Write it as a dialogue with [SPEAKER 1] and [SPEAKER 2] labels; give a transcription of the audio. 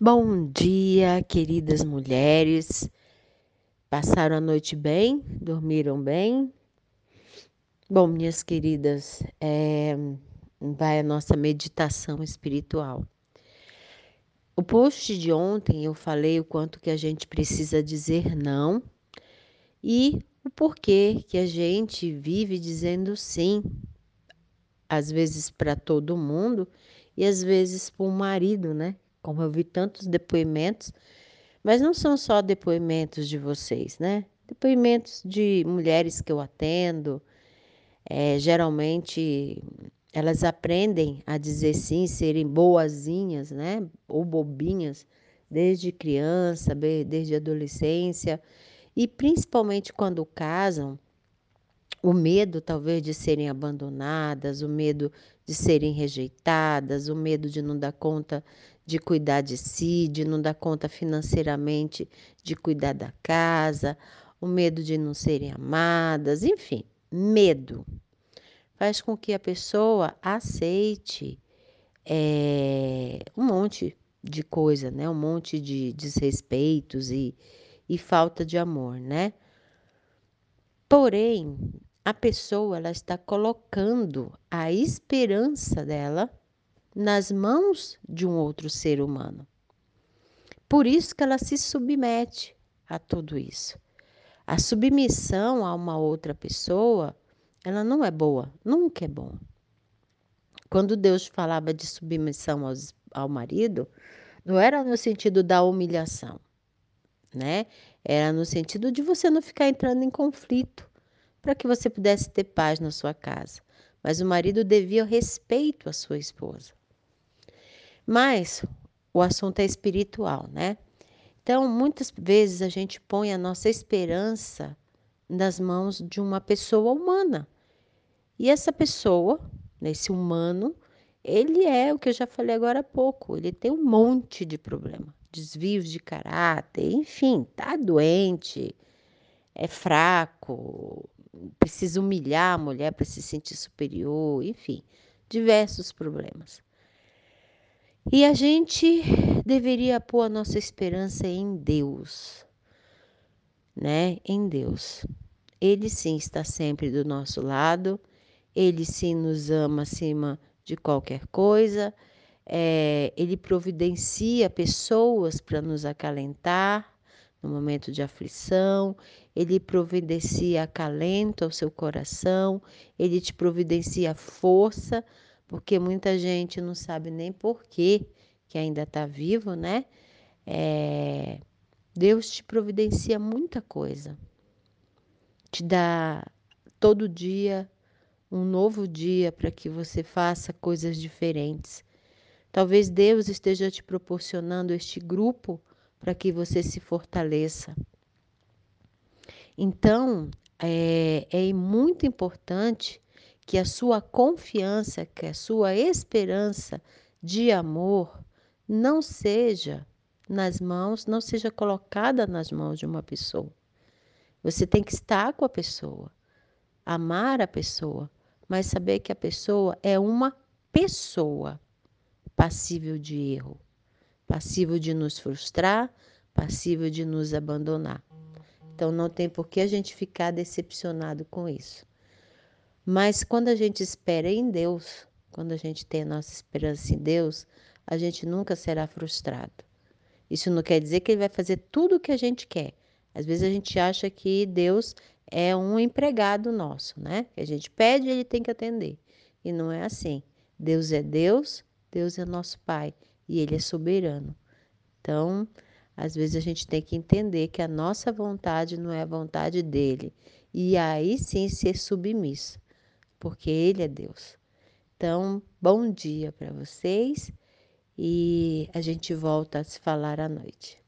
[SPEAKER 1] Bom dia, queridas mulheres. Passaram a noite bem? Dormiram bem? Bom, minhas queridas, é, vai a nossa meditação espiritual. O post de ontem eu falei o quanto que a gente precisa dizer não e o porquê que a gente vive dizendo sim, às vezes para todo mundo e às vezes para o marido, né? Como eu vi tantos depoimentos, mas não são só depoimentos de vocês, né? Depoimentos de mulheres que eu atendo. É, geralmente elas aprendem a dizer sim, serem boazinhas, né? Ou bobinhas, desde criança, desde adolescência. E principalmente quando casam, o medo talvez de serem abandonadas, o medo de serem rejeitadas, o medo de não dar conta de cuidar de si, de não dar conta financeiramente de cuidar da casa, o medo de não serem amadas, enfim, medo faz com que a pessoa aceite é, um monte de coisa, né? Um monte de desrespeitos e, e falta de amor, né? Porém, a pessoa ela está colocando a esperança dela nas mãos de um outro ser humano. Por isso que ela se submete a tudo isso. A submissão a uma outra pessoa, ela não é boa, nunca é bom. Quando Deus falava de submissão aos, ao marido, não era no sentido da humilhação, né? Era no sentido de você não ficar entrando em conflito para que você pudesse ter paz na sua casa. Mas o marido devia respeito à sua esposa. Mas o assunto é espiritual, né? Então, muitas vezes a gente põe a nossa esperança nas mãos de uma pessoa humana. E essa pessoa, esse humano, ele é o que eu já falei agora há pouco, ele tem um monte de problema, desvios de caráter, enfim, tá doente, é fraco, precisa humilhar a mulher para se sentir superior, enfim, diversos problemas. E a gente deveria pôr a nossa esperança em Deus, né? Em Deus. Ele sim está sempre do nosso lado, ele sim nos ama acima de qualquer coisa, é, ele providencia pessoas para nos acalentar, no momento de aflição, ele providencia acalento ao seu coração, ele te providencia força, porque muita gente não sabe nem por que que ainda está vivo, né? É, Deus te providencia muita coisa, te dá todo dia um novo dia para que você faça coisas diferentes. Talvez Deus esteja te proporcionando este grupo para que você se fortaleça. Então, é, é muito importante que a sua confiança, que a sua esperança de amor não seja nas mãos, não seja colocada nas mãos de uma pessoa. Você tem que estar com a pessoa, amar a pessoa, mas saber que a pessoa é uma pessoa passível de erro passível de nos frustrar, passível de nos abandonar. Então não tem por que a gente ficar decepcionado com isso. Mas quando a gente espera em Deus, quando a gente tem a nossa esperança em Deus, a gente nunca será frustrado. Isso não quer dizer que ele vai fazer tudo o que a gente quer. Às vezes a gente acha que Deus é um empregado nosso, né? Que a gente pede e ele tem que atender. E não é assim. Deus é Deus, Deus é nosso Pai e Ele é soberano. Então, às vezes a gente tem que entender que a nossa vontade não é a vontade dele. E aí sim ser submisso, porque Ele é Deus. Então, bom dia para vocês e a gente volta a se falar à noite.